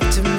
Give to me.